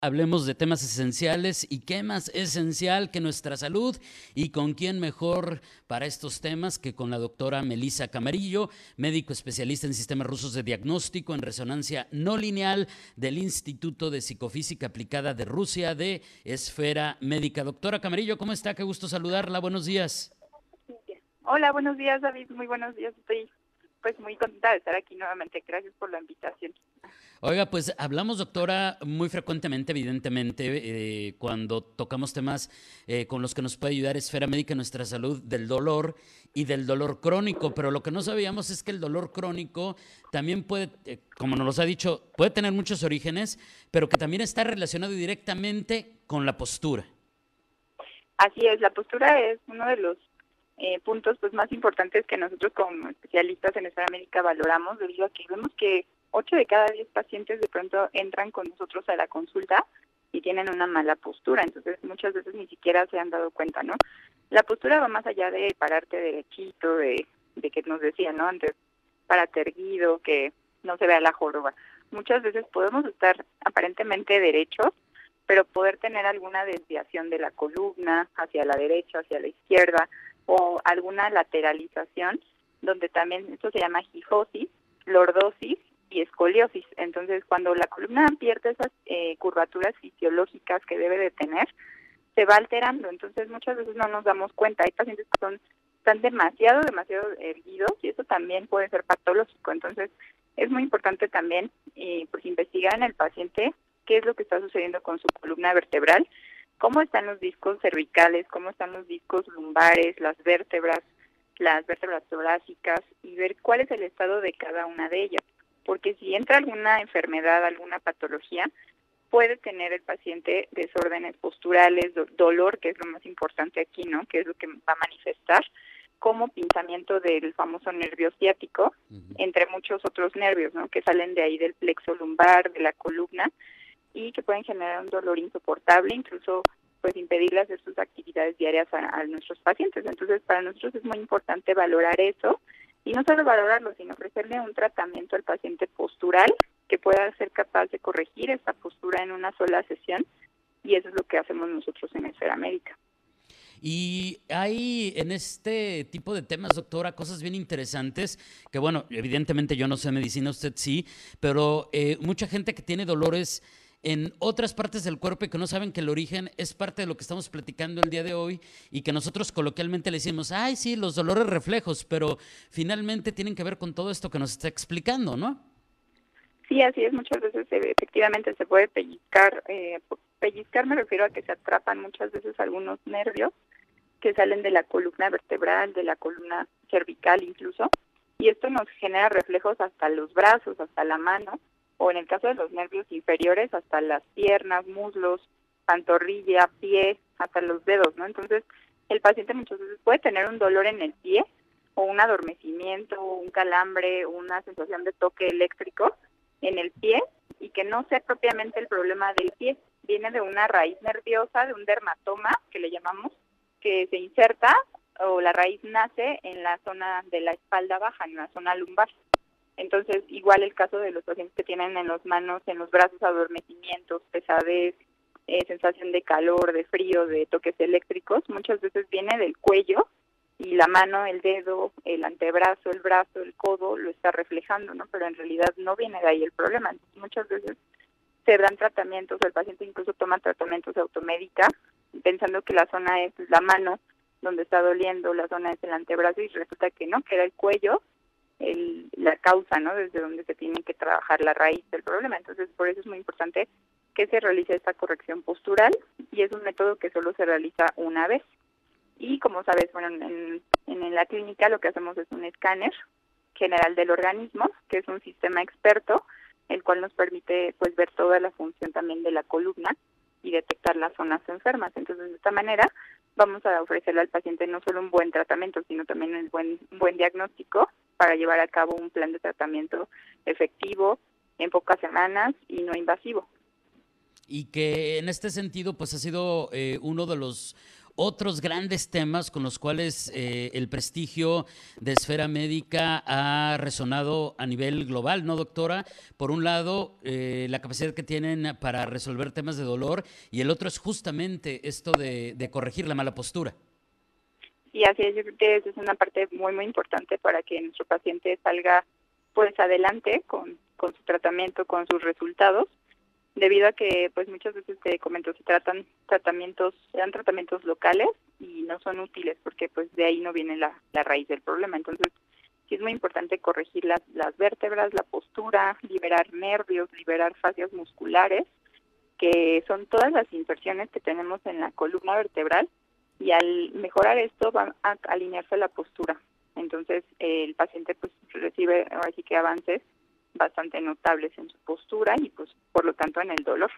Hablemos de temas esenciales y qué más esencial que nuestra salud y con quién mejor para estos temas que con la doctora Melisa Camarillo, médico especialista en sistemas rusos de diagnóstico en resonancia no lineal del Instituto de Psicofísica Aplicada de Rusia de Esfera Médica. Doctora Camarillo, ¿cómo está? Qué gusto saludarla. Buenos días. Hola, buenos días David. Muy buenos días. Estoy pues muy contenta de estar aquí nuevamente. Gracias por la invitación. Oiga, pues hablamos, doctora, muy frecuentemente, evidentemente, eh, cuando tocamos temas eh, con los que nos puede ayudar Esfera Médica en nuestra salud del dolor y del dolor crónico, pero lo que no sabíamos es que el dolor crónico también puede, eh, como nos ha dicho, puede tener muchos orígenes, pero que también está relacionado directamente con la postura. Así es, la postura es uno de los puntos pues más importantes que nosotros como especialistas en Esfera Médica valoramos, debido a que vemos que 8 de cada 10 pacientes de pronto entran con nosotros a la consulta y tienen una mala postura, entonces muchas veces ni siquiera se han dado cuenta, ¿no? La postura va más allá de pararte derechito, de, de que nos decían, ¿no? Antes, pararte erguido, que no se vea la joroba. Muchas veces podemos estar aparentemente derechos, pero poder tener alguna desviación de la columna hacia la derecha, hacia la izquierda, o alguna lateralización, donde también esto se llama gijosis, lordosis y escoliosis. Entonces, cuando la columna pierde esas eh, curvaturas fisiológicas que debe de tener, se va alterando. Entonces, muchas veces no nos damos cuenta. Hay pacientes que son están demasiado, demasiado erguidos y eso también puede ser patológico. Entonces, es muy importante también eh, pues investigar en el paciente qué es lo que está sucediendo con su columna vertebral, cómo están los discos cervicales, cómo están los discos lumbares, las vértebras, las vértebras torácicas y ver cuál es el estado de cada una de ellas porque si entra alguna enfermedad, alguna patología, puede tener el paciente desórdenes posturales, dolor, que es lo más importante aquí, ¿no? Que es lo que va a manifestar, como pinzamiento del famoso nervio ciático, entre muchos otros nervios, ¿no? Que salen de ahí del plexo lumbar, de la columna, y que pueden generar un dolor insoportable, incluso pues impedirle hacer sus actividades diarias a nuestros pacientes. Entonces, para nosotros es muy importante valorar eso y no solo valorarlo, sino ofrecerle un tratamiento al paciente postural que pueda ser capaz de corregir esta postura en una sola sesión y eso es lo que hacemos nosotros en Esfera Médica. Y hay en este tipo de temas, doctora, cosas bien interesantes, que bueno, evidentemente yo no sé medicina, usted sí, pero eh, mucha gente que tiene dolores en otras partes del cuerpo y que no saben que el origen es parte de lo que estamos platicando el día de hoy y que nosotros coloquialmente le decimos, ay, sí, los dolores reflejos, pero finalmente tienen que ver con todo esto que nos está explicando, ¿no? Sí, así es, muchas veces efectivamente se puede pellizcar, eh, pellizcar me refiero a que se atrapan muchas veces algunos nervios que salen de la columna vertebral, de la columna cervical incluso, y esto nos genera reflejos hasta los brazos, hasta la mano, o en el caso de los nervios inferiores hasta las piernas, muslos, pantorrilla, pie, hasta los dedos, ¿no? Entonces, el paciente muchas veces puede tener un dolor en el pie o un adormecimiento, un calambre, una sensación de toque eléctrico en el pie y que no sea propiamente el problema del pie, viene de una raíz nerviosa, de un dermatoma que le llamamos, que se inserta o la raíz nace en la zona de la espalda baja, en la zona lumbar. Entonces, igual el caso de los pacientes que tienen en las manos, en los brazos adormecimientos, pesadez, eh, sensación de calor, de frío, de toques eléctricos, muchas veces viene del cuello y la mano, el dedo, el antebrazo, el brazo, el codo lo está reflejando, ¿no? Pero en realidad no viene de ahí el problema. muchas veces se dan tratamientos, el paciente incluso toma tratamientos de automédica pensando que la zona es la mano donde está doliendo, la zona es el antebrazo y resulta que no, que era el cuello el, la causa, ¿no? Desde donde se tiene que trabajar la raíz del problema. Entonces, por eso es muy importante que se realice esta corrección postural y es un método que solo se realiza una vez. Y como sabes, bueno, en, en la clínica lo que hacemos es un escáner general del organismo, que es un sistema experto, el cual nos permite pues ver toda la función también de la columna y detectar las zonas enfermas. Entonces, de esta manera vamos a ofrecerle al paciente no solo un buen tratamiento, sino también un buen, un buen diagnóstico para llevar a cabo un plan de tratamiento efectivo en pocas semanas y no invasivo. y que en este sentido pues ha sido eh, uno de los otros grandes temas con los cuales eh, el prestigio de esfera médica ha resonado a nivel global, ¿no, doctora? Por un lado, eh, la capacidad que tienen para resolver temas de dolor y el otro es justamente esto de, corregir la mala postura. Sí, así es, yo creo que es una parte muy, muy importante para que nuestro paciente salga pues adelante con, con su tratamiento, con sus resultados debido a que pues muchas veces te comento se tratan tratamientos sean tratamientos locales y no son útiles porque pues de ahí no viene la, la raíz del problema. Entonces sí es muy importante corregir las, las vértebras la postura liberar nervios liberar fascias musculares que son todas las inserciones que tenemos en la columna vertebral y al mejorar esto va a alinearse la postura entonces el paciente pues recibe ahora sí que avances bastante notables en su postura y pues por lo tanto en el dolor.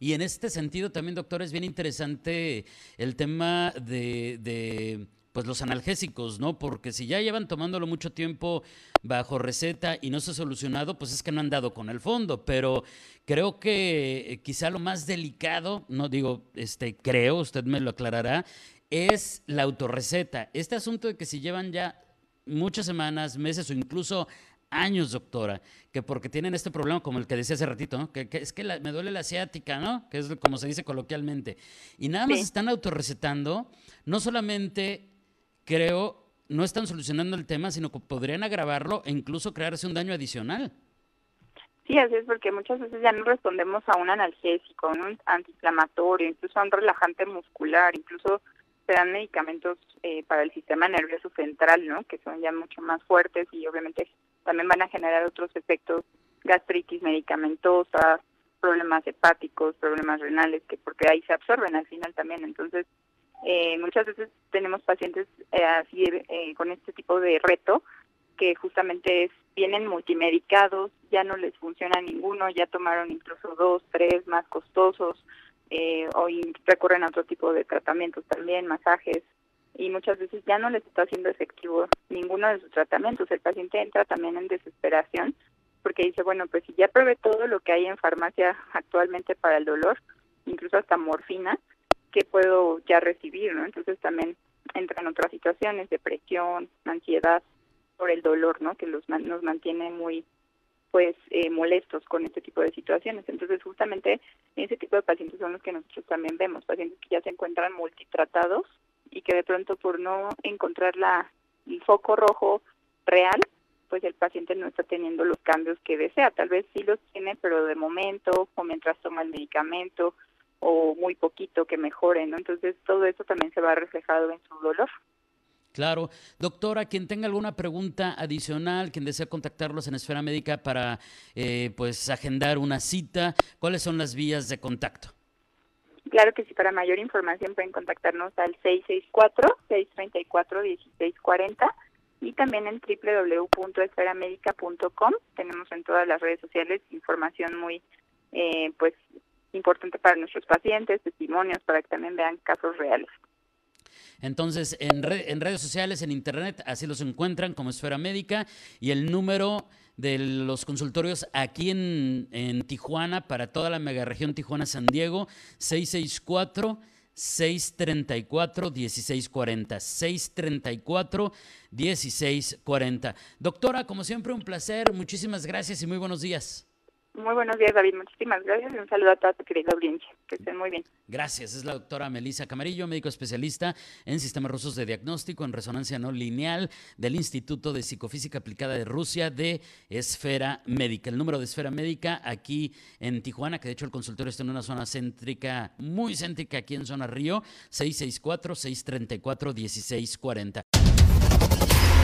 Y en este sentido también, doctor, es bien interesante el tema de, de pues los analgésicos, ¿no? Porque si ya llevan tomándolo mucho tiempo bajo receta y no se ha solucionado, pues es que no han dado con el fondo. Pero creo que eh, quizá lo más delicado, no digo, este, creo, usted me lo aclarará, es la autorreceta. Este asunto de que si llevan ya muchas semanas, meses o incluso años, doctora, que porque tienen este problema como el que decía hace ratito, ¿no? que, es que me duele la asiática, ¿no? Que es como se dice coloquialmente. Y nada más están autorrecetando, no solamente creo, no están solucionando el tema, sino que podrían agravarlo e incluso crearse un daño adicional. Sí, así es, porque muchas veces ya no respondemos a un analgésico, a un antiinflamatorio, incluso a un relajante muscular, incluso se dan medicamentos eh, para el sistema nervioso central, ¿no? Que son ya mucho más fuertes y obviamente también van a generar otros efectos, gastritis medicamentosa, problemas hepáticos, problemas renales, que porque ahí se absorben al final también. Entonces, eh, muchas veces tenemos pacientes eh, así eh, con este tipo de reto que justamente es, vienen multimedicados, ya no les funciona ninguno, ya tomaron incluso dos, tres más costosos, eh, o recurren a otro tipo de tratamientos también, masajes, y muchas veces ya no les está haciendo efectivo ninguno de sus tratamientos. El paciente entra también en desesperación porque dice, bueno, pues si ya probé todo lo que hay en farmacia actualmente para el dolor, incluso hasta morfina, ¿qué puedo ya recibir? ¿no? Entonces también entran otras situaciones, depresión, ansiedad por el dolor, ¿no? Que los nos mantiene muy pues eh, molestos con este tipo de situaciones. Entonces, justamente ese tipo de pacientes son los que nosotros también vemos, pacientes que ya se encuentran multitratados y que de pronto por no encontrar la, el foco rojo real, pues el paciente no está teniendo los cambios que desea. Tal vez sí los tiene, pero de momento o mientras toma el medicamento o muy poquito que mejore, ¿no? Entonces todo eso también se va reflejado en su dolor. Claro. Doctora, quien tenga alguna pregunta adicional, quien desea contactarlos en Esfera Médica para eh, pues agendar una cita, ¿cuáles son las vías de contacto? Claro que sí, para mayor información pueden contactarnos al 664-634-1640 y también en www.esferamedica.com. Tenemos en todas las redes sociales información muy eh, pues importante para nuestros pacientes, testimonios, para que también vean casos reales. Entonces, en, en redes sociales, en internet, así los encuentran como Esfera Médica y el número de los consultorios aquí en, en Tijuana para toda la megaregión Tijuana-San Diego, 664 634 1640 634 1640. Doctora, como siempre un placer, muchísimas gracias y muy buenos días. Muy buenos días, David. Muchísimas gracias y un saludo a toda tu querida audiencia. Que estén muy bien. Gracias. Es la doctora Melisa Camarillo, médico especialista en sistemas rusos de diagnóstico en resonancia no lineal del Instituto de Psicofísica Aplicada de Rusia de Esfera Médica. El número de Esfera Médica aquí en Tijuana, que de hecho el consultorio está en una zona céntrica, muy céntrica aquí en zona Río, 664-634-1640.